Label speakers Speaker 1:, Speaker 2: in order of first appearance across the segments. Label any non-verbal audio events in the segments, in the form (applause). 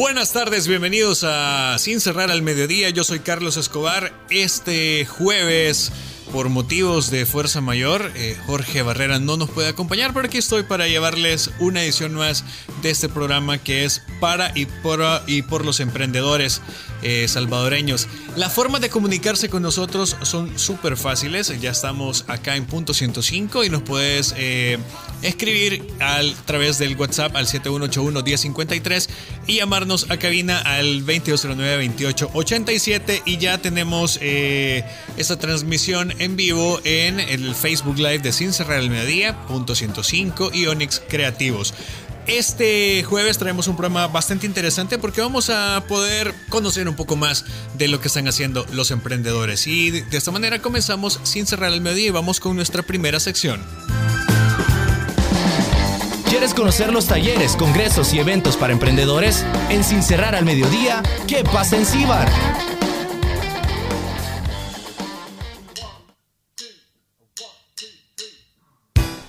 Speaker 1: Buenas tardes, bienvenidos a Sin cerrar al mediodía. Yo soy Carlos Escobar. Este jueves, por motivos de fuerza mayor, eh, Jorge Barrera no nos puede acompañar, pero aquí estoy para llevarles una edición más de este programa que es para y por, y por los emprendedores eh, salvadoreños. La forma de comunicarse con nosotros son súper fáciles. Ya estamos acá en punto 105 y nos puedes eh, escribir a través del WhatsApp al 7181-1053 y llamarnos a cabina al 2209-2887 y ya tenemos eh, esta transmisión en vivo en el Facebook Live de Sin Cerrar el Mediodía, punto 105 y Onyx Creativos. Este jueves traemos un programa bastante interesante porque vamos a poder conocer un poco más de lo que están haciendo los emprendedores. Y de esta manera comenzamos sin cerrar el mediodía y vamos con nuestra primera sección.
Speaker 2: ¿Quieres conocer los talleres, congresos y eventos para emprendedores? En Sin Cerrar al Mediodía, ¿qué pasa en Cibar?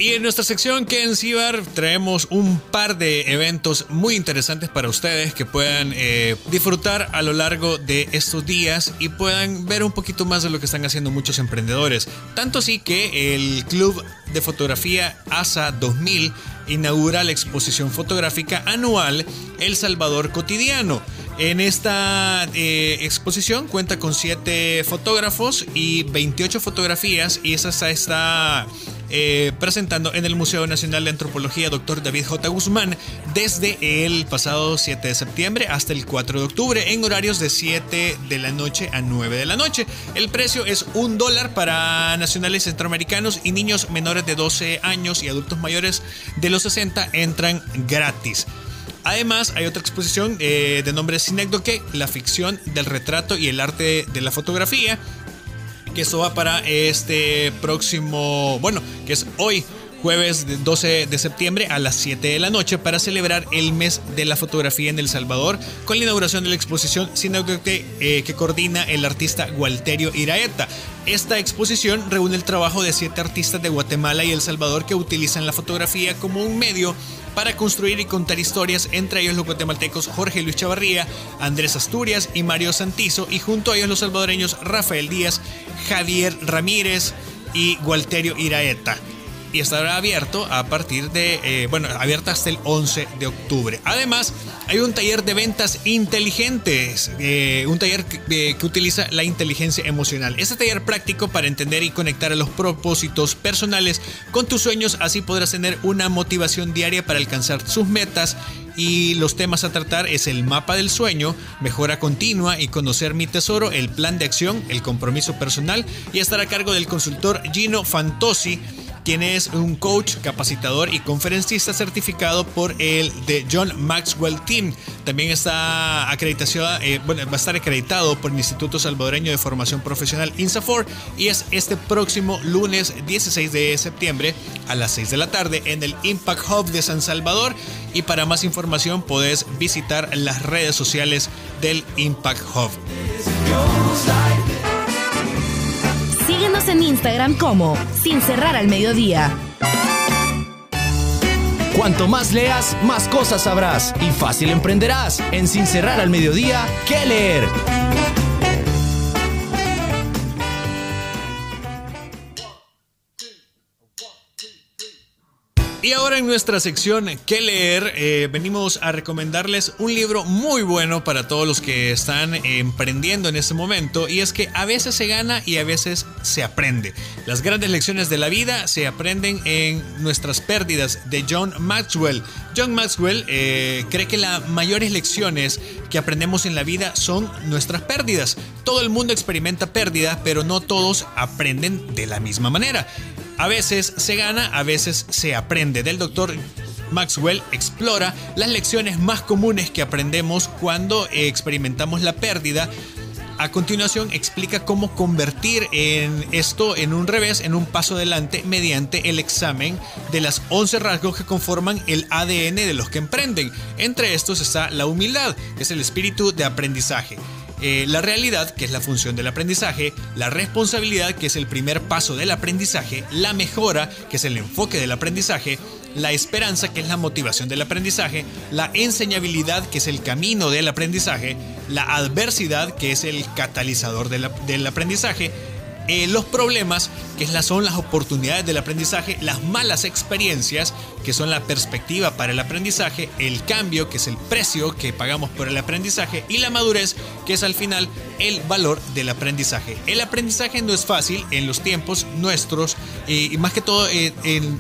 Speaker 1: Y en nuestra sección que en Cibar traemos un par de eventos muy interesantes para ustedes que puedan eh, disfrutar a lo largo de estos días y puedan ver un poquito más de lo que están haciendo muchos emprendedores. Tanto así que el Club de Fotografía ASA 2000 inaugura la exposición fotográfica anual El Salvador Cotidiano. En esta eh, exposición cuenta con 7 fotógrafos y 28 fotografías y esa está eh, presentando en el Museo Nacional de Antropología Dr. David J. Guzmán desde el pasado 7 de septiembre hasta el 4 de octubre en horarios de 7 de la noche a 9 de la noche. El precio es un dólar para nacionales centroamericanos y niños menores de 12 años y adultos mayores de los 60 entran gratis. Además, hay otra exposición eh, de nombre Sinécdoque, la ficción del retrato y el arte de la fotografía. Que eso va para este próximo, bueno, que es hoy, jueves 12 de septiembre a las 7 de la noche para celebrar el mes de la fotografía en El Salvador con la inauguración de la exposición Sinécdoque eh, que coordina el artista Gualterio Iraeta. Esta exposición reúne el trabajo de siete artistas de Guatemala y El Salvador que utilizan la fotografía como un medio para construir y contar historias, entre ellos los guatemaltecos Jorge Luis Chavarría, Andrés Asturias y Mario Santizo, y junto a ellos los salvadoreños Rafael Díaz, Javier Ramírez y Gualterio Iraeta y estará abierto a partir de, eh, bueno, abierta hasta el 11 de octubre. Además, hay un taller de ventas inteligentes, eh, un taller que, utiliza la inteligencia emocional. Este taller práctico para entender y conectar a los propósitos personales con tus sueños, así podrás tener una motivación diaria para alcanzar sus metas y los temas a tratar es el mapa del sueño, mejora continua y conocer mi tesoro, el plan de acción, el compromiso personal y estar a cargo del consultor Gino Fantosi quien es un coach, capacitador y conferencista certificado por el de John Maxwell Team. También está eh, bueno, va a estar acreditado por el Instituto Salvadoreño de Formación Profesional INSAFOR y es este próximo lunes 16 de septiembre a las 6 de la tarde en el Impact Hub de San Salvador. Y para más información podés visitar las redes sociales del Impact Hub.
Speaker 3: En Instagram como Sin Cerrar al Mediodía.
Speaker 2: Cuanto más leas, más cosas sabrás y fácil emprenderás. En Sin Cerrar al Mediodía, ¿qué leer?
Speaker 1: Y ahora en nuestra sección ¿Qué leer? Eh, venimos a recomendarles un libro muy bueno para todos los que están emprendiendo en este momento y es que a veces se gana y a veces se aprende. Las grandes lecciones de la vida se aprenden en nuestras pérdidas de John Maxwell. John Maxwell eh, cree que las mayores lecciones que aprendemos en la vida son nuestras pérdidas. Todo el mundo experimenta pérdidas, pero no todos aprenden de la misma manera. A veces se gana, a veces se aprende. Del doctor Maxwell explora las lecciones más comunes que aprendemos cuando experimentamos la pérdida a continuación explica cómo convertir en esto en un revés, en un paso adelante mediante el examen de las 11 rasgos que conforman el ADN de los que emprenden. Entre estos está la humildad, que es el espíritu de aprendizaje. Eh, la realidad, que es la función del aprendizaje, la responsabilidad, que es el primer paso del aprendizaje, la mejora, que es el enfoque del aprendizaje, la esperanza, que es la motivación del aprendizaje, la enseñabilidad, que es el camino del aprendizaje, la adversidad, que es el catalizador del aprendizaje, eh, los problemas, que son las oportunidades del aprendizaje, las malas experiencias, que son la perspectiva para el aprendizaje, el cambio, que es el precio que pagamos por el aprendizaje, y la madurez, que es al final el valor del aprendizaje. El aprendizaje no es fácil en los tiempos nuestros, eh, y más que todo eh, en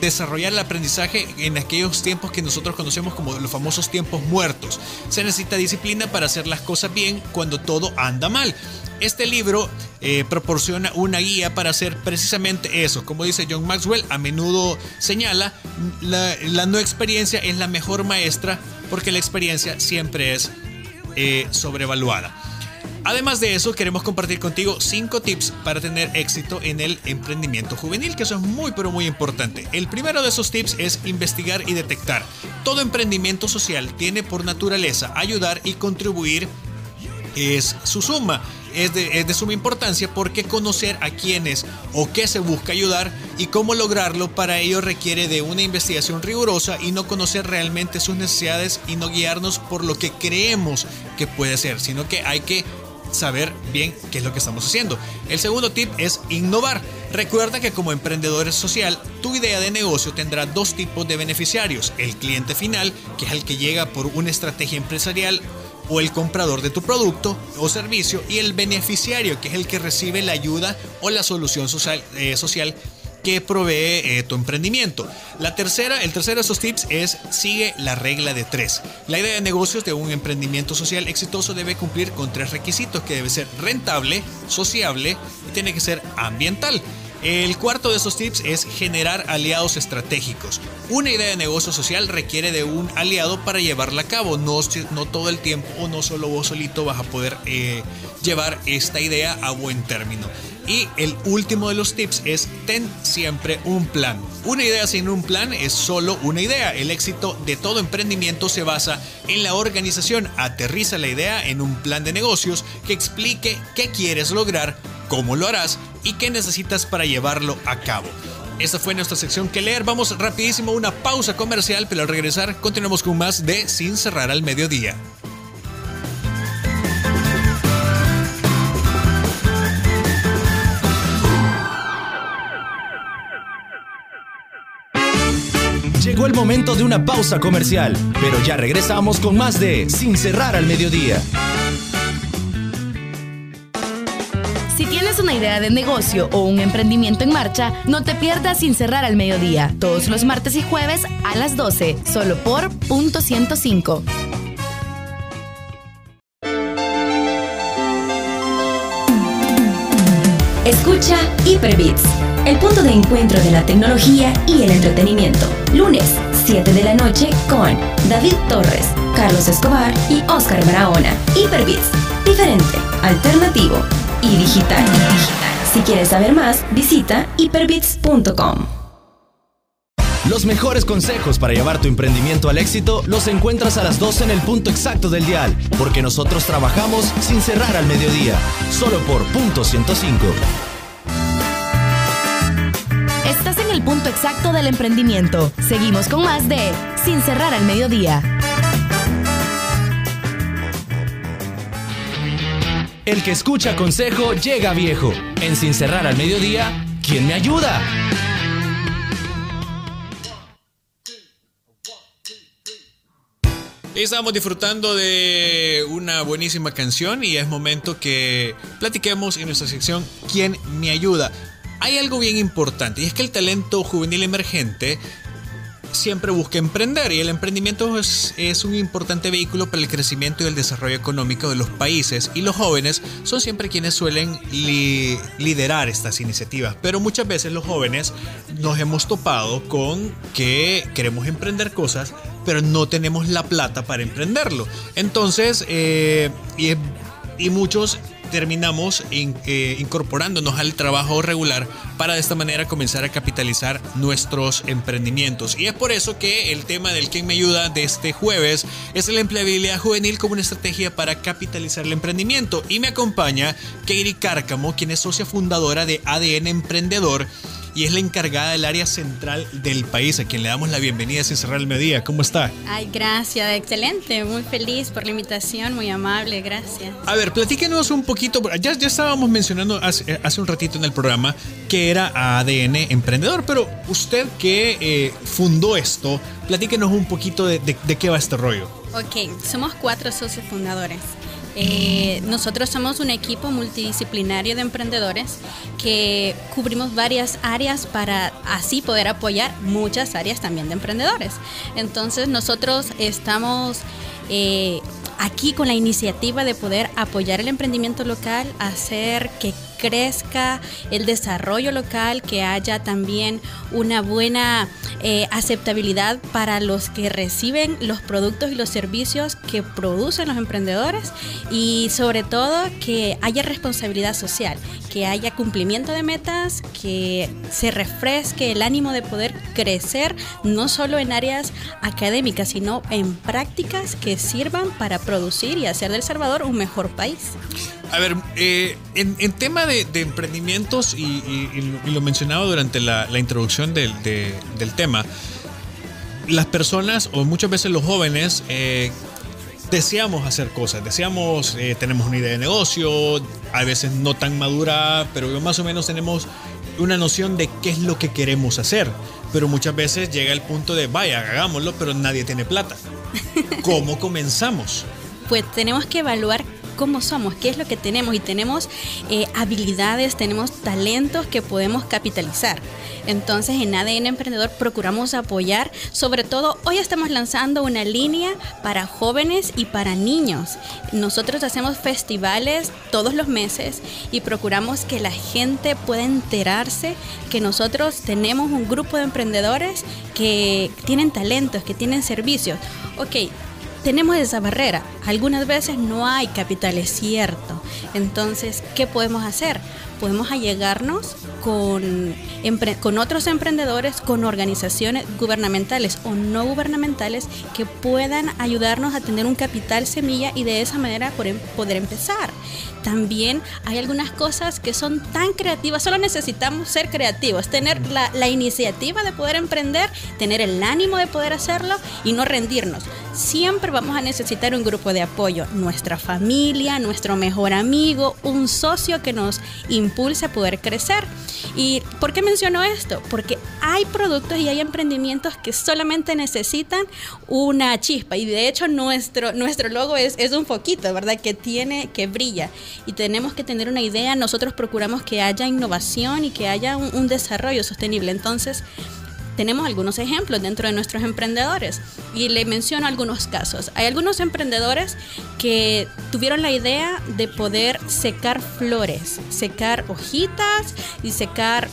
Speaker 1: desarrollar el aprendizaje en aquellos tiempos que nosotros conocemos como los famosos tiempos muertos. Se necesita disciplina para hacer las cosas bien cuando todo anda mal. Este libro eh, proporciona una guía para hacer precisamente eso. Como dice John Maxwell, a menudo señala, la, no experiencia es la mejor maestra porque la experiencia siempre es eh, sobrevaluada. Además de eso, queremos compartir contigo 5 tips para tener éxito en el emprendimiento juvenil, que eso es muy pero muy importante. El primero de esos tips es investigar y detectar. Todo emprendimiento social tiene por naturaleza ayudar y contribuir es su suma. Es de, es de, suma importancia porque conocer a quiénes o qué se busca ayudar y cómo lograrlo para ello requiere de una investigación rigurosa y no conocer realmente sus necesidades y no guiarnos por lo que creemos que puede ser, sino que hay que saber bien qué es lo que estamos haciendo. El segundo tip es innovar. Recuerda que como emprendedor social, tu idea de negocio tendrá dos tipos de beneficiarios. El cliente final, que es el que llega por una estrategia empresarial o el comprador de tu producto o servicio, y el beneficiario, que es el que recibe la ayuda o la solución social, eh, social que provee eh, tu emprendimiento. La tercera, el tercero de esos tips es sigue la regla de tres. La idea de negocios de un emprendimiento social exitoso debe cumplir con tres requisitos que debe ser rentable, sociable y tiene que ser ambiental. El cuarto de esos tips es generar aliados estratégicos. Una idea de negocio social requiere de un aliado para llevarla a cabo. No, no todo el tiempo o no solo vos solito vas a poder eh, llevar esta idea a buen término. Y el último de los tips es ten siempre un plan. Una idea sin un plan es solo una idea. El éxito de todo emprendimiento se basa en la organización. Aterriza la idea en un plan de negocios que explique qué quieres lograr, cómo lo harás y qué necesitas para llevarlo a cabo. Esta fue nuestra sección que leer. Vamos rapidísimo a una pausa comercial, pero al regresar continuamos con más de Sin cerrar al mediodía.
Speaker 2: Llegó el momento de una pausa comercial, pero ya regresamos con más de Sin cerrar al mediodía.
Speaker 3: Una idea de negocio o un emprendimiento en marcha, no te pierdas Sin cerrar al mediodía, todos los martes y jueves a las 12, solo por punto 105.
Speaker 4: Escucha Hyperbits el punto de encuentro de la tecnología y el entretenimiento. Lunes, 7 de la noche con David Torres, Carlos Escobar y Oscar Barahona. Hyperbits, diferente, alternativo y digital. Si quieres saber más, visita hyperbits.com.
Speaker 2: Los mejores consejos para llevar tu emprendimiento al éxito los encuentras a las 12 en el punto exacto del dial, porque nosotros trabajamos sin cerrar al mediodía, solo por punto 105
Speaker 3: punto exacto del emprendimiento. Seguimos con más de Sin cerrar al mediodía.
Speaker 2: El que escucha consejo llega viejo. En Sin cerrar al mediodía, ¿quién me ayuda?
Speaker 1: Estamos disfrutando de una buenísima canción y es momento que platiquemos en nuestra sección ¿Quién me ayuda? hay algo bien importante y es que el talento juvenil emergente siempre busca emprender y el emprendimiento es, es, un importante vehículo para el crecimiento y el desarrollo económico de los países y los jóvenes son siempre quienes suelen liderar estas iniciativas. Pero muchas veces los jóvenes nos hemos topado con que queremos emprender cosas, pero no tenemos la plata para emprenderlo. Entonces, eh, y, y muchos terminamos eh, incorporándonos al trabajo regular para de esta manera comenzar a capitalizar nuestros emprendimientos. Y es por eso que el tema del Quien me ayuda de este jueves es la empleabilidad juvenil como una estrategia para capitalizar el emprendimiento. Y me acompaña Katie Cárcamo, quien es socia fundadora de ADN Emprendedor y es la encargada del área central del país, a quien le damos la bienvenida sin cerrar el mediodía. ¿Cómo está?
Speaker 5: Ay, gracias, excelente, muy feliz por la invitación, muy amable, gracias.
Speaker 1: A ver, platíquenos un poquito, ya, ya estábamos mencionando hace, hace un ratito en el programa que era ADN Emprendedor, pero usted que eh, fundó esto, platíquenos un poquito de, de qué va este rollo.
Speaker 5: Ok, somos cuatro socios fundadores. Eh, nosotros somos un equipo multidisciplinario de emprendedores que cubrimos varias áreas para así poder apoyar muchas áreas también de emprendedores. Entonces nosotros estamos eh, aquí con la iniciativa de poder apoyar el emprendimiento local, hacer que crezca el desarrollo local, que haya también una buena eh, aceptabilidad para los que reciben los productos y los servicios que producen los emprendedores y sobre todo que haya responsabilidad social, que haya cumplimiento de metas, que se refresque el ánimo de poder crecer no solo en áreas académicas, sino en prácticas que sirvan para producir y hacer del Salvador un mejor país.
Speaker 1: A ver, eh, en, tema de, emprendimientos, y, lo mencionaba durante la, introducción del, tema, las personas o muchas veces los jóvenes eh, deseamos hacer cosas, deseamos, eh, tenemos una idea de negocio, a veces no tan madura, pero más o menos tenemos una noción de qué es lo que queremos hacer. Pero muchas veces llega el punto de, vaya, hagámoslo, pero nadie tiene plata. (laughs) ¿Cómo comenzamos?
Speaker 5: Pues tenemos que evaluar cómo somos, qué es lo que tenemos y tenemos eh, habilidades, tenemos talentos que podemos capitalizar. Entonces en ADN Emprendedor procuramos apoyar, sobre todo hoy estamos lanzando una línea para jóvenes y para niños. Nosotros hacemos festivales todos los meses y procuramos que la gente pueda enterarse que nosotros tenemos un grupo de emprendedores que tienen talentos, que tienen servicios. Ok, tenemos esa barrera. Algunas veces no hay capital, es cierto. Entonces, ¿qué podemos hacer? Podemos allegarnos con, con otros emprendedores, con organizaciones gubernamentales o no gubernamentales que puedan ayudarnos a tener un capital semilla y de esa manera poder empezar. También hay algunas cosas que son tan creativas, solo necesitamos ser creativos, tener la, iniciativa de poder emprender, tener el ánimo de poder hacerlo y no rendirnos. Siempre vamos a necesitar un grupo de apoyo, nuestra familia, nuestro mejor amigo, un socio que nos impulse a poder crecer. ¿Y por qué menciono esto? Porque hay productos y hay emprendimientos que solamente necesitan una chispa y de hecho nuestro, nuestro logo es, es un foquito, ¿verdad? Que tiene, que brilla y tenemos que tener una idea. Nosotros procuramos que haya innovación y que haya un, un desarrollo sostenible. Entonces, tenemos algunos ejemplos dentro de nuestros emprendedores y le menciono algunos casos. Hay algunos emprendedores que tuvieron la idea de poder secar flores, secar hojitas y secar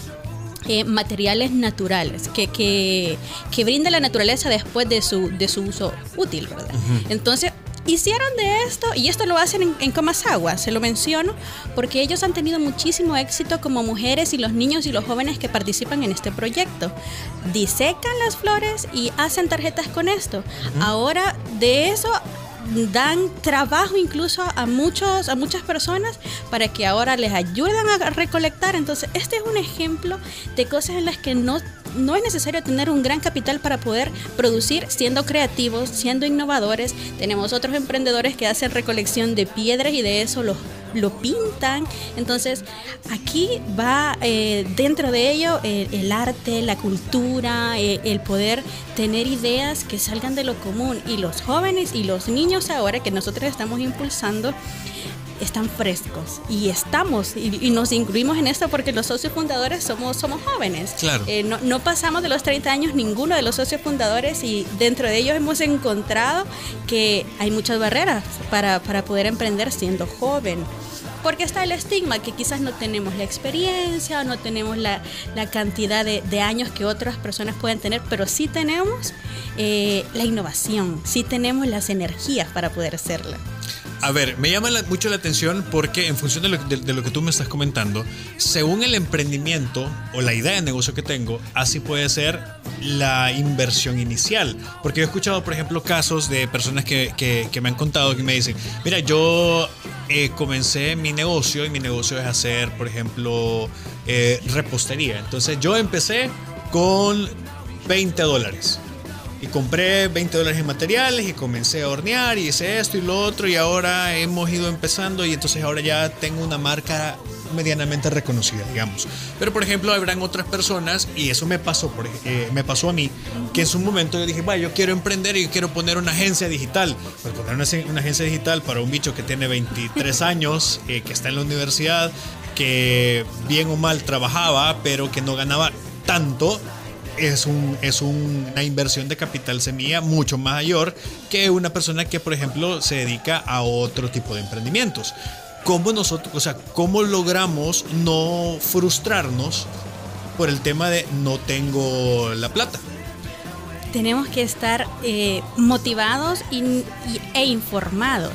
Speaker 5: eh, materiales naturales que, que, que, brinda la naturaleza después de su, de su uso útil, ¿verdad? Entonces, hicieron de esto, y esto lo hacen en, en Comasagua, se lo menciono, porque ellos han tenido muchísimo éxito como mujeres y los niños y los jóvenes que participan en este proyecto. Disecan las flores y hacen tarjetas con esto. Ahora, de eso dan trabajo incluso a muchos a muchas personas para que ahora les ayuden a recolectar entonces este es un ejemplo de cosas en las que no no es necesario tener un gran capital para poder producir siendo creativos, siendo innovadores. Tenemos otros emprendedores que hacen recolección de piedras y de eso lo, pintan. Entonces, aquí va eh, dentro de ello el arte, la cultura, eh, el poder tener ideas que salgan de lo común. Y los jóvenes y los niños ahora que nosotros estamos impulsando, están frescos y estamos y, nos incluimos en esto porque los socios fundadores somos, somos jóvenes.
Speaker 1: Claro.
Speaker 5: Eh, no, no, pasamos de los 30 años ninguno de los socios fundadores y dentro de ellos hemos encontrado que hay muchas barreras para, para poder emprender siendo joven porque está el estigma que quizás no tenemos la experiencia, no tenemos la, la cantidad de, de, años que otras personas pueden tener, pero sí tenemos eh, la innovación, sí tenemos las energías para poder hacerla.
Speaker 1: A ver, me llama mucho la atención porque en función de lo, de lo, que tú me estás comentando, según el emprendimiento o la idea de negocio que tengo, así puede ser la inversión inicial. Porque yo he escuchado, por ejemplo, casos de personas que, que, que me han contado que me dicen, mira, yo eh, comencé mi negocio y mi negocio es hacer, por ejemplo, eh, repostería. Entonces yo empecé con 20 dólares. Y compré 20 dólares en materiales y comencé a hornear y hice esto y lo otro y ahora hemos ido empezando y entonces ahora ya tengo una marca medianamente reconocida, digamos. Pero por ejemplo, habrán otras personas, y eso me pasó, por, eh, me pasó a mí, que en su momento yo dije, vaya, yo quiero emprender y quiero poner una agencia digital. Pues poner una, una, agencia digital para un bicho que tiene 23 (laughs) años, eh, que está en la universidad, que bien o mal trabajaba, pero que no ganaba tanto, es, un, es una inversión de capital semilla mucho mayor que una persona que, por ejemplo, se dedica a otro tipo de emprendimientos. ¿Cómo nosotros, o sea, cómo logramos no frustrarnos por el tema de no tengo la plata?
Speaker 5: Tenemos que estar eh, motivados y, e informados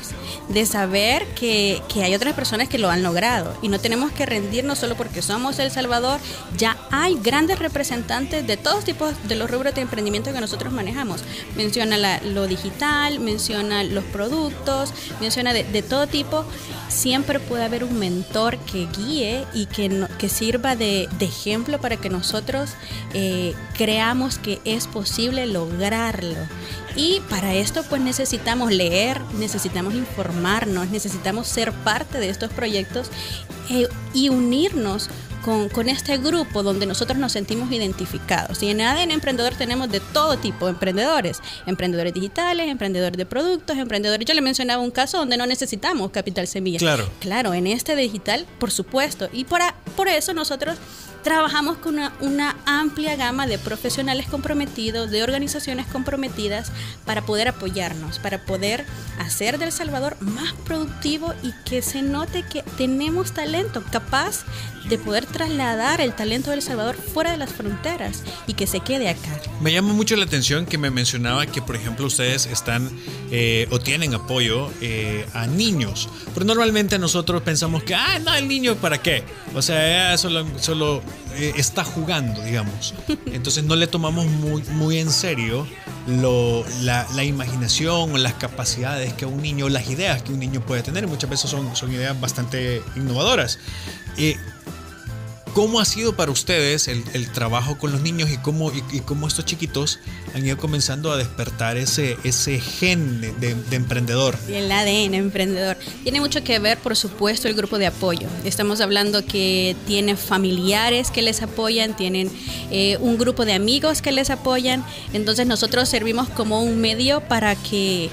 Speaker 5: de saber que, que, hay otras personas que lo han logrado y no tenemos que rendirnos solo porque somos El Salvador. Ya hay grandes representantes de todos tipos de los rubros de emprendimiento que nosotros manejamos. Menciona lo digital, menciona los productos, menciona de, todo tipo. Siempre puede haber un mentor que guíe y que, que sirva de, de, ejemplo para que nosotros eh, creamos que es posible lograrlo. Y para esto pues necesitamos leer, necesitamos informarnos, necesitamos ser parte de estos proyectos eh, y unirnos con, con, este grupo donde nosotros nos sentimos identificados. Y en ADN Emprendedor tenemos de todo tipo de emprendedores, emprendedores digitales, emprendedores de productos, emprendedores. Yo le mencionaba un caso donde no necesitamos capital semilla.
Speaker 1: Claro.
Speaker 5: Claro, en este digital, por supuesto. Y por, a, por eso nosotros trabajamos con una, amplia gama de profesionales comprometidos, de organizaciones comprometidas para poder apoyarnos, para poder hacer del Salvador más productivo y que se note que tenemos talento capaz de poder trasladar el talento del Salvador fuera de las fronteras y que se quede acá.
Speaker 1: Me llama mucho la atención que me mencionaba que, por ejemplo, ustedes están eh, o tienen apoyo eh, a niños. Pero normalmente nosotros pensamos que, ah, no, el niño, ¿para qué? O sea, solo, solo eh, está jugando, digamos. Entonces no le tomamos muy, muy en serio la, imaginación o las capacidades que un niño, las ideas que un niño puede tener. Muchas veces son, son ideas bastante innovadoras. Eh, ¿Cómo ha sido para ustedes el, trabajo con los niños y cómo, estos chiquitos han ido comenzando a despertar ese, gen de, de, emprendedor?
Speaker 5: El ADN emprendedor. Tiene mucho que ver, por supuesto, el grupo de apoyo. Estamos hablando que tienen familiares que les apoyan, tienen eh, un grupo de amigos que les apoyan. Entonces nosotros servimos como un medio para que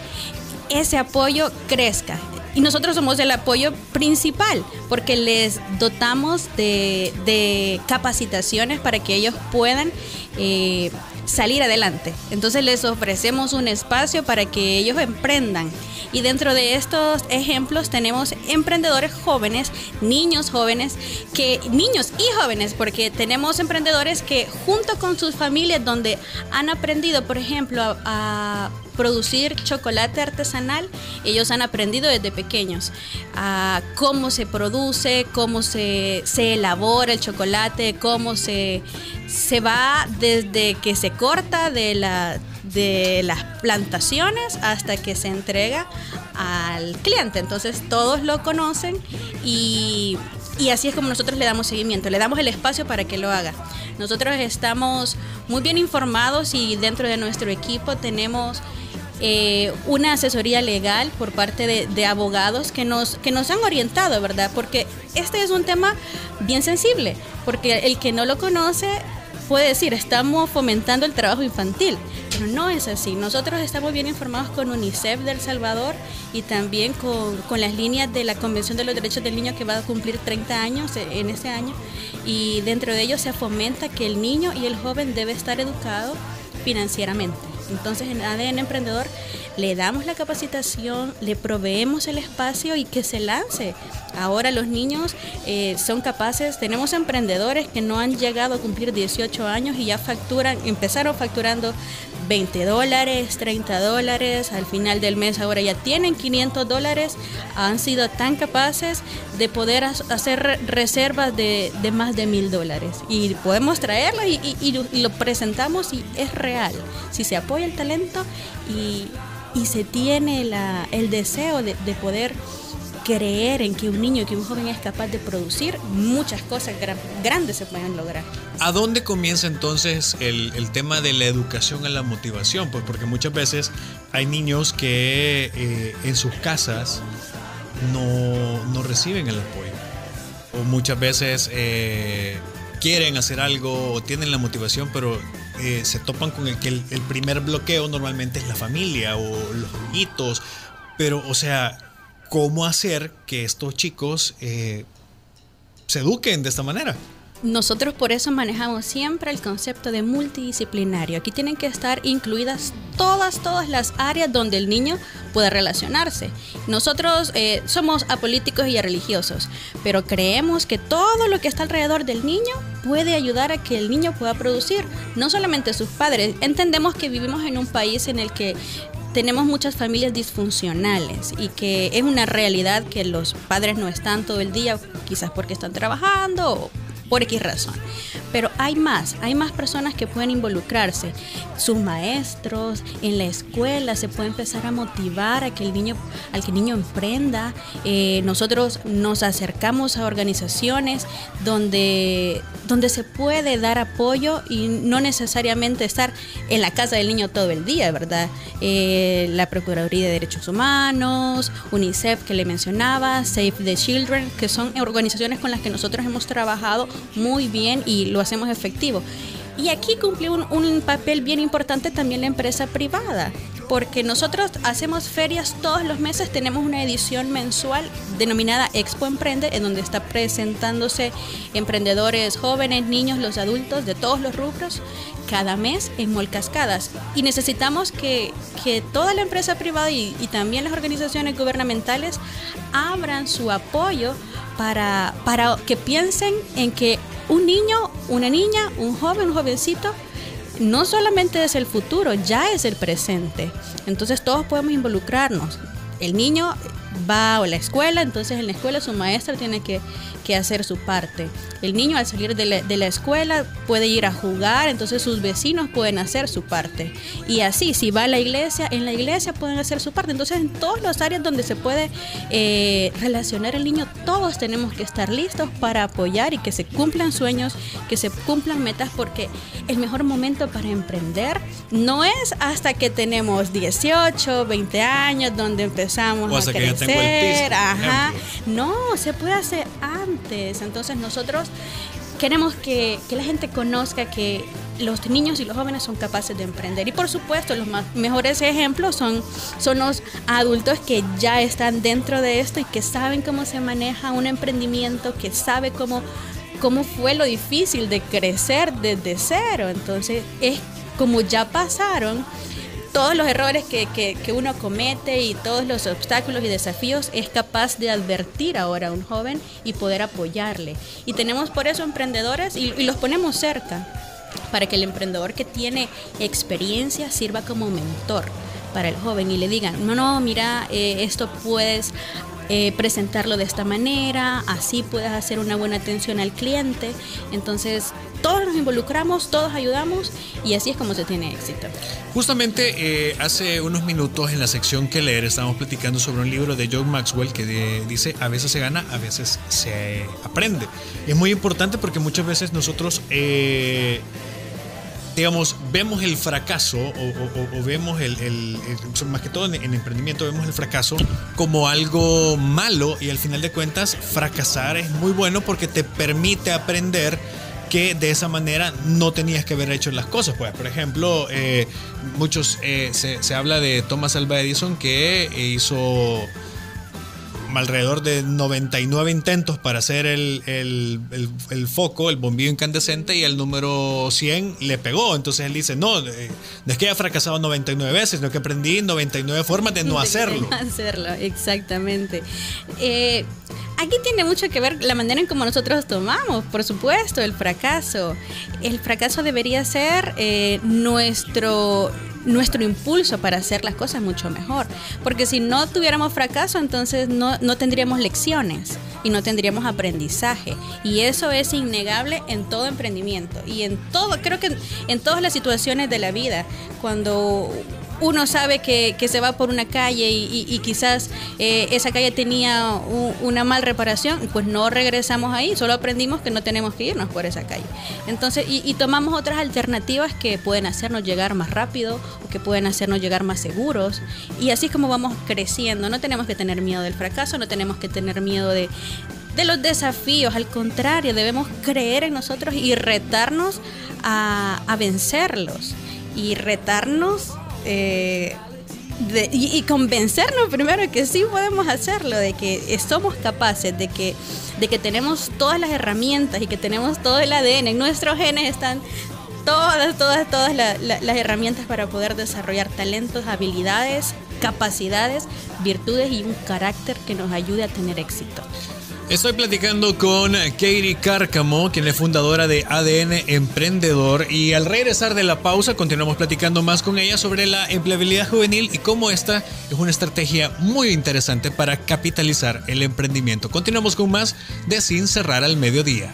Speaker 5: ese apoyo crezca y nosotros somos el apoyo principal porque les dotamos de, de capacitaciones para que ellos puedan eh, salir adelante. Entonces les ofrecemos un espacio para que ellos emprendan. Y dentro de estos ejemplos tenemos emprendedores jóvenes, niños jóvenes, que niños y jóvenes, porque tenemos emprendedores que junto con sus familias donde han aprendido, por ejemplo, a, producir chocolate artesanal, ellos han aprendido desde pequeños a cómo se produce, cómo se, se elabora el chocolate, cómo se, se va desde que se corta de, la, de las plantaciones hasta que se entrega al cliente. Entonces todos lo conocen y, y así es como nosotros le damos seguimiento, le damos el espacio para que lo haga. Nosotros estamos muy bien informados y dentro de nuestro equipo tenemos eh, una asesoría legal por parte de, de, abogados que nos, que nos han orientado, ¿verdad? Porque este es un tema bien sensible, porque el que no lo conoce puede decir, estamos fomentando el trabajo infantil. pero no es así. Nosotros estamos bien informados con UNICEF del Salvador y también con, con las líneas de la Convención de los Derechos del Niño que va a cumplir 30 años en ese año y dentro de ello se fomenta que el niño y el joven debe estar educado financieramente. Entonces en ADN Emprendedor le damos la capacitación, le proveemos el espacio y que se lance. Ahora los niños eh, son capaces, tenemos emprendedores que no han llegado a cumplir 18 años y ya facturan, empezaron facturando 20 dólares, 30 dólares, al final del mes ahora ya tienen 500 dólares, han sido tan capaces de poder hacer reservas de, más de mil dólares. Y podemos traerlo y, lo presentamos y es real. Si se apoya el talento y, se tiene el deseo de, de poder creer en que un niño, que un joven es capaz de producir, muchas cosas grandes se pueden lograr.
Speaker 1: ¿A dónde comienza entonces el, tema de la educación a la motivación? Pues porque muchas veces hay niños que eh, en sus casas no, reciben el apoyo. O muchas veces eh, quieren hacer algo o tienen la motivación, pero eh, se topan con el que el, primer bloqueo normalmente es la familia o los hitos. Pero, o sea, cómo hacer que estos chicos eh, se eduquen de esta manera.
Speaker 5: Nosotros por eso manejamos siempre el concepto de multidisciplinario. Aquí tienen que estar incluidas todas, todas las áreas donde el niño pueda relacionarse. Nosotros eh, somos apolíticos y religiosos, pero creemos que todo lo que está alrededor del niño puede ayudar a que el niño pueda producir, no solamente sus padres. Entendemos que vivimos en un país en el que tenemos muchas familias disfuncionales y que es una realidad que los padres no están todo el día, quizás porque están trabajando o por X razón. Pero hay más, hay más personas que pueden involucrarse. Sus maestros, en la escuela, se puede empezar a motivar a que el niño, al que el niño emprenda. Eh, nosotros nos acercamos a organizaciones donde, donde se puede dar apoyo y no necesariamente estar en la casa del niño todo el día, ¿verdad? Eh, la Procuraduría de Derechos Humanos, UNICEF que le mencionaba, Save the Children, que son organizaciones con las que nosotros hemos trabajado muy bien y lo hacemos efectivo. Y aquí cumple un, un, papel bien importante también la empresa privada, porque nosotros hacemos ferias todos los meses, tenemos una edición mensual denominada Expo Emprende, en donde está presentándose emprendedores jóvenes, niños, los adultos de todos los rubros, cada mes en Molcascadas. Y necesitamos que, que toda la empresa privada y, y también las organizaciones gubernamentales abran su apoyo para, para que piensen en que un niño, una niña, un joven, un jovencito, no solamente es el futuro, ya es el presente. Entonces todos podemos involucrarnos. El niño va a la escuela, entonces en la escuela su maestra tiene que, hacer su parte. El niño al salir de la, escuela puede ir a jugar, entonces sus vecinos pueden hacer su parte. Y así, si va a la iglesia, en la iglesia pueden hacer su parte. Entonces en todas las áreas donde se puede eh, relacionar el niño, todos tenemos que estar listos para apoyar y que se cumplan sueños, que se cumplan metas, porque el mejor momento para emprender no es hasta que tenemos 18, 20 años, donde empezamos a crecer ajá. No, se puede hacer antes. Entonces nosotros queremos que, la gente conozca que los niños y los jóvenes son capaces de emprender. Y por supuesto, los mejores ejemplos son, son los adultos que ya están dentro de esto y que saben cómo se maneja un emprendimiento, que sabe cómo, cómo fue lo difícil de crecer desde cero. Entonces, es como ya pasaron todos los errores que, uno comete y todos los obstáculos y desafíos es capaz de advertir ahora a un joven y poder apoyarle. Y tenemos por eso emprendedores y, los ponemos cerca para que el emprendedor que tiene experiencia sirva como mentor para el joven y le digan, no, no, mira, eh, esto puedes eh, presentarlo de esta manera, así puedes hacer una buena atención al cliente. Entonces, todos nos involucramos, todos ayudamos y así es como se tiene éxito.
Speaker 1: Justamente eh, hace unos minutos en la sección que leer estábamos platicando sobre un libro de John Maxwell que dice a veces se gana, a veces se aprende. es muy importante porque muchas veces nosotros... Eh, digamos, vemos el fracaso o, vemos el, más que todo en, emprendimiento, vemos el fracaso como algo malo y al final de cuentas fracasar es muy bueno porque te permite aprender que de esa manera no tenías que haber hecho las cosas. Pues, por ejemplo, eh, muchos eh, se, se, habla de Thomas Alva Edison que hizo alrededor de 99 intentos para hacer el, el, el, foco, el bombillo incandescente, y el número 100 le pegó. Entonces él dice, no, no es que haya fracasado 99 veces, sino que aprendí 99 formas de no hacerlo.
Speaker 5: De no hacerlo, exactamente. Eh, aquí tiene mucho que ver la manera en cómo nosotros tomamos, por supuesto, el fracaso. El fracaso debería ser eh, nuestro nuestro impulso para hacer las cosas mucho mejor. Porque si no tuviéramos fracaso, entonces no, no tendríamos lecciones y no tendríamos aprendizaje. Y eso es innegable en todo emprendimiento y en todo, creo que en todas las situaciones de la vida. Cuando uno sabe que, se va por una calle y, quizás eh, esa calle tenía una mal reparación, pues no regresamos ahí, solo aprendimos que no tenemos que irnos por esa calle. Entonces, y, tomamos otras alternativas que pueden hacernos llegar más rápido o que pueden hacernos llegar más seguros. Y así es como vamos creciendo. No tenemos que tener miedo del fracaso, no tenemos que tener miedo de, de los desafíos, al contrario, debemos creer en nosotros y retarnos a, a vencerlos y retarnos eh, y, convencernos primero que sí podemos hacerlo, de que somos capaces, de que, de que tenemos todas las herramientas y que tenemos todo el ADN. En nuestros genes están todas, todas, todas las herramientas para poder desarrollar talentos, habilidades, capacidades, virtudes y un carácter que nos ayude a tener éxito.
Speaker 1: Estoy platicando con Katie Cárcamo, quien es fundadora de ADN Emprendedor, y al regresar de la pausa continuamos platicando más con ella sobre la empleabilidad juvenil y cómo esta es una estrategia muy interesante para capitalizar el emprendimiento. Continuamos con más de Sin Cerrar al Mediodía.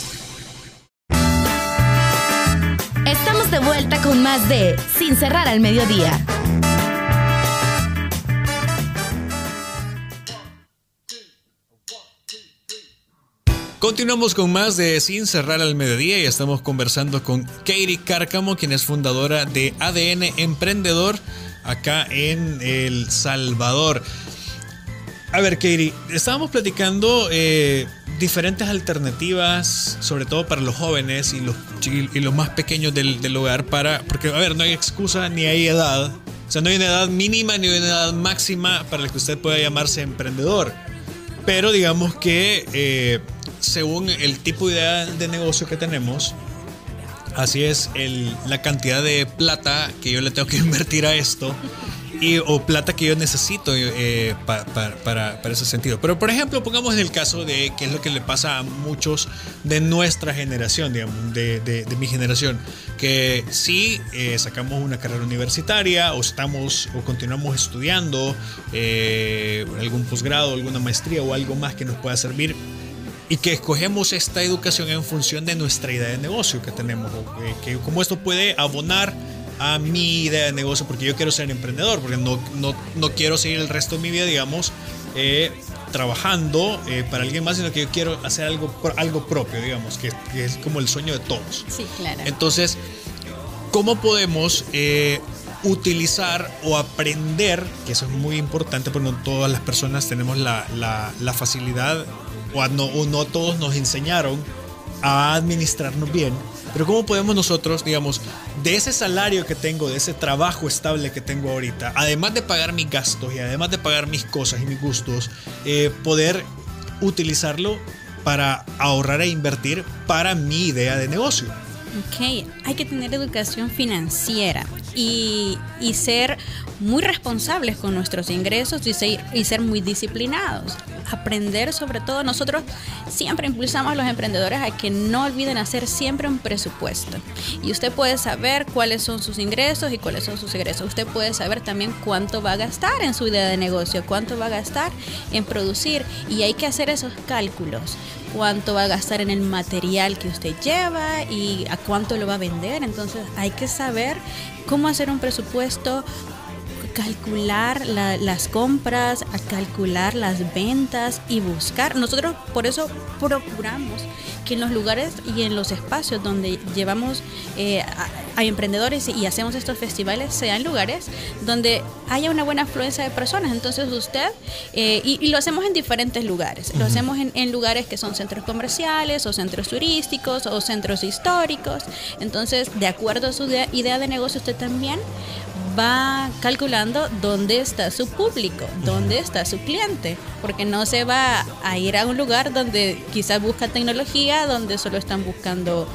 Speaker 3: De Sin cerrar al mediodía.
Speaker 1: Continuamos con más de Sin cerrar al mediodía y estamos conversando con Katie Cárcamo, quien es fundadora de ADN Emprendedor acá en El Salvador. A ver, Katie, estábamos platicando eh, diferentes alternativas, sobre todo para los jóvenes y los, y los más pequeños del, del, hogar, para, porque, a ver, no hay excusa ni hay edad. O sea, no hay una edad mínima ni una edad máxima para la que usted pueda llamarse emprendedor. Pero digamos que eh, según el tipo de, de negocio que tenemos, así es el, la cantidad de plata que yo le tengo que (laughs) invertir a esto y, o plata que yo necesito eh, para, ese sentido. Pero por ejemplo, pongamos en el caso de qué es lo que le pasa a muchos de nuestra generación, digamos, de, mi generación, que sí eh, sacamos una carrera universitaria o estamos o continuamos estudiando eh, algún posgrado, alguna maestría o algo más que nos pueda servir y que escogemos esta educación en función de nuestra idea de negocio que tenemos, que cómo esto puede abonar a mi idea de negocio porque yo quiero ser emprendedor, porque no, no, no quiero seguir el resto de mi vida, digamos, eh, trabajando eh, para alguien más, sino que yo quiero hacer algo, algo propio, digamos, que, es como el sueño de todos.
Speaker 5: Sí, claro.
Speaker 1: Entonces, ¿cómo podemos eh, utilizar o aprender, que eso es muy importante, porque no todas las personas tenemos la, la, la facilidad, o no, o no todos nos enseñaron a administrarnos bien? Pero ¿cómo podemos nosotros, digamos, de ese salario que tengo, de ese trabajo estable que tengo ahorita, además de pagar mis gastos y además de pagar mis cosas y mis gustos, eh, poder utilizarlo para ahorrar e invertir para mi idea de negocio?
Speaker 5: Ok, hay que tener educación financiera y, ser muy responsables con nuestros ingresos y ser, y ser muy disciplinados. Aprender sobre todo, nosotros siempre impulsamos a los emprendedores a que no olviden hacer siempre un presupuesto. Y usted puede saber cuáles son sus ingresos y cuáles son sus egresos. Usted puede saber también cuánto va a gastar en su idea de negocio, cuánto va a gastar en producir. Y hay que hacer esos cálculos cuánto va a gastar en el material que usted lleva y a cuánto lo va a vender. Entonces hay que saber cómo hacer un presupuesto, calcular las compras, calcular las ventas y buscar. Nosotros por eso procuramos que en los lugares y en los espacios donde llevamos eh, a, emprendedores y hacemos estos festivales sean lugares donde haya una buena afluencia de personas. Entonces usted, eh, y, lo hacemos en diferentes lugares, lo hacemos en, en, lugares que son centros comerciales o centros turísticos o centros históricos. Entonces, de acuerdo a su idea de negocio, usted también va calculando dónde está su público, dónde está su cliente, porque no se va a ir a un lugar donde quizás busca tecnología, donde solo están buscando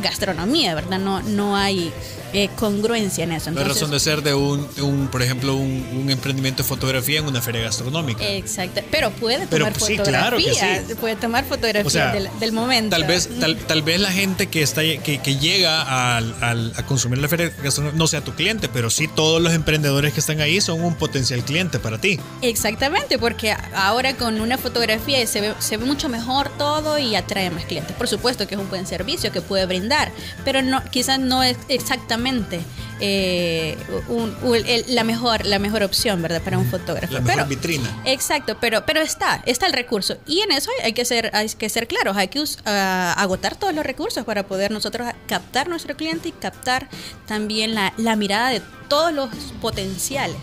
Speaker 5: gastronomía, ¿verdad? No, no hay eh, congruencia en eso.
Speaker 1: no es razón de ser de un, por ejemplo, un, emprendimiento de fotografía en una feria gastronómica.
Speaker 5: Exacto, pero puede tomar fotografía, puede tomar fotografía del, momento.
Speaker 1: Tal vez, tal, vez la gente que está que, llega a, a, consumir la feria gastronómica no sea tu cliente, pero sí todos los emprendedores que están ahí son un potencial cliente para ti.
Speaker 5: Exactamente, porque ahora con una fotografía se ve, se ve mucho mejor todo y atrae más clientes. Por supuesto que es un buen servicio que puede brindar, pero no, quizás no es exactamente precisamente eh, la, mejor, la mejor opción, ¿verdad? Para un fotógrafo.
Speaker 1: La mejor vitrina.
Speaker 5: Exacto, pero, pero está, está el recurso. Y en eso hay que ser, hay que ser claros, hay que agotar todos los recursos para poder nosotros captar nuestro cliente y captar también la, mirada de todos los potenciales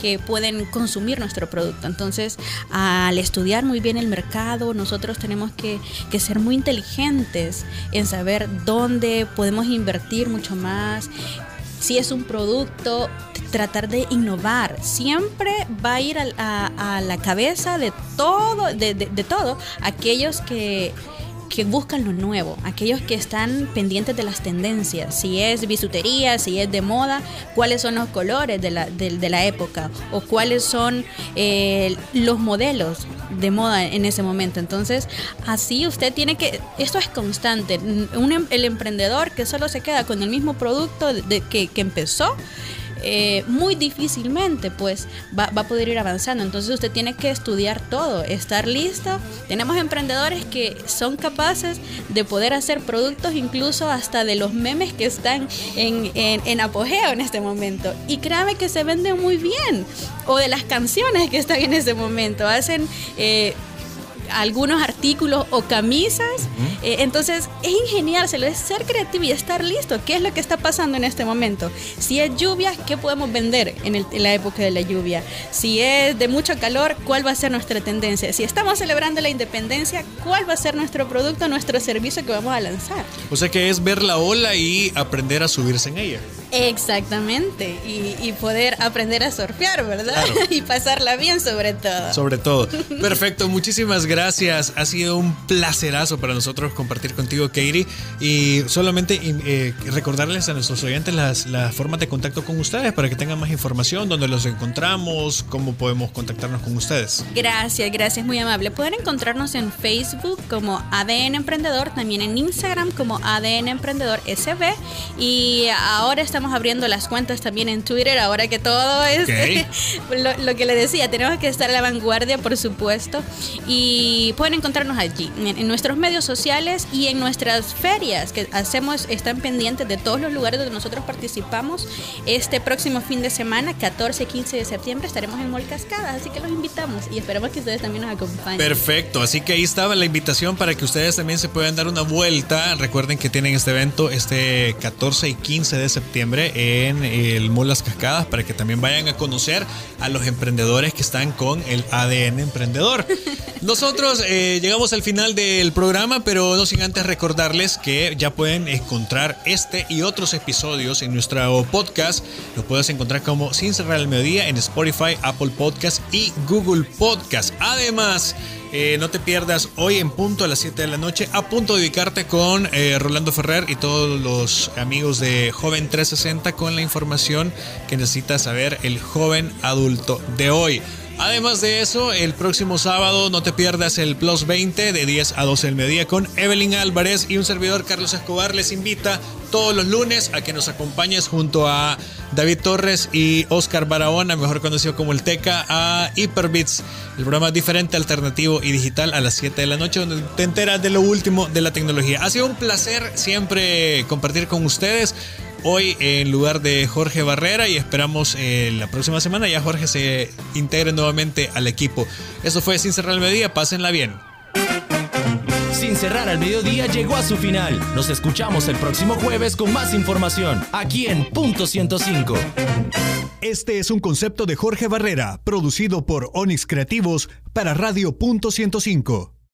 Speaker 5: que pueden consumir nuestro producto. Entonces, al estudiar muy bien el mercado, nosotros tenemos que, que, ser muy inteligentes en saber dónde podemos invertir mucho más, si es un producto, tratar de innovar. Siempre va a ir a, la cabeza de todo, de, de todo, aquellos que que buscan lo nuevo, aquellos que están pendientes de las tendencias, si es bisutería, si es de moda, cuáles son los colores de la, de, la época o cuáles son eh, los modelos de moda en ese momento. Entonces, así usted tiene que, esto es constante, em, el emprendedor que solo se queda con el mismo producto de, que, que empezó, eh, muy difícilmente pues va, va, a poder ir avanzando. Entonces usted tiene que estudiar todo, estar listo. Tenemos emprendedores que son capaces de poder hacer productos incluso hasta de los memes que están en, en, apogeo en este momento. Y créame que se venden muy bien. O de las canciones que están en ese momento. Hacen eh, algunos artículos o camisas. Eh, entonces es ingeniárselo, es ser creativo y estar listo. ¿Qué es lo que está pasando en este momento? Si es lluvia, ¿qué podemos vender en, el, en la época de la lluvia? Si es de mucho calor, ¿cuál va a ser nuestra tendencia? Si estamos celebrando la independencia, ¿cuál va a ser nuestro producto, nuestro servicio que vamos a lanzar?
Speaker 1: O sea que es ver la ola y aprender a subirse en ella.
Speaker 5: Exactamente, y, poder aprender a surfear, ¿verdad? (laughs) y pasarla bien sobre todo.
Speaker 1: Sobre todo. (laughs) Perfecto, muchísimas gracias. Ha sido un placerazo para nosotros compartir contigo, Katie. Y solamente eh, recordarles a nuestros oyentes las, las, formas de contacto con ustedes para que tengan más información, dónde los encontramos, cómo podemos contactarnos con ustedes.
Speaker 5: Gracias, gracias, muy amable. Pueden encontrarnos en Facebook como ADN Emprendedor, también en Instagram como ADN Emprendedor SB. Y ahora estamos estamos abriendo las cuentas también en Twitter, ahora que todo es (laughs) lo, que le decía, tenemos que estar a la vanguardia, por supuesto, y pueden encontrarnos allí, en, nuestros medios sociales y en nuestras ferias que hacemos, están pendientes de todos los lugares donde nosotros participamos. Este próximo fin de semana, 14 y 15 de septiembre, estaremos en Mol Cascada, así que los invitamos y esperamos que ustedes también nos acompañen.
Speaker 1: Perfecto, así que ahí estaba la invitación para que ustedes también se puedan dar una vuelta. Recuerden que tienen este evento este 14 y 15 de septiembre en el Mall Las Cascadas para que también vayan a conocer a los emprendedores que están con el ADN emprendedor. (laughs) Nosotros eh, llegamos al final del programa, pero no sin antes recordarles que ya pueden encontrar este y otros episodios en nuestro podcast. Lo puedes encontrar como Sin Cerrar el Mediodía en Spotify, Apple Podcast y Google Podcast. Además, Eh, no te pierdas hoy en punto a las 7 de la noche, a punto de ubicarte con eh, Rolando Ferrer y todos los amigos de Joven 360 con la información que necesita saber el joven adulto de hoy. Además de eso, el próximo sábado no te pierdas el Plus 20 de 10 a 12 del mediodía con Evelyn Álvarez y un servidor Carlos Escobar les invita todos los lunes a que nos acompañes junto a David Torres y Oscar Barahona, mejor conocido como el Teca, a Hyperbits, el programa diferente, alternativo y digital a las 7 de la noche, donde te enteras de lo último de la tecnología. Ha sido un placer siempre compartir con ustedes hoy en lugar de Jorge Barrera y esperamos eh, la próxima semana ya Jorge se integre nuevamente al equipo. Eso fue Sin Cerrar el Mediodía, pásenla bien.
Speaker 2: Sin cerrar al mediodía llegó a su final. Nos escuchamos el próximo jueves con más información, aquí en Punto 105.
Speaker 6: Este es un concepto de Jorge Barrera, producido por Onix Creativos para Radio Punto 105.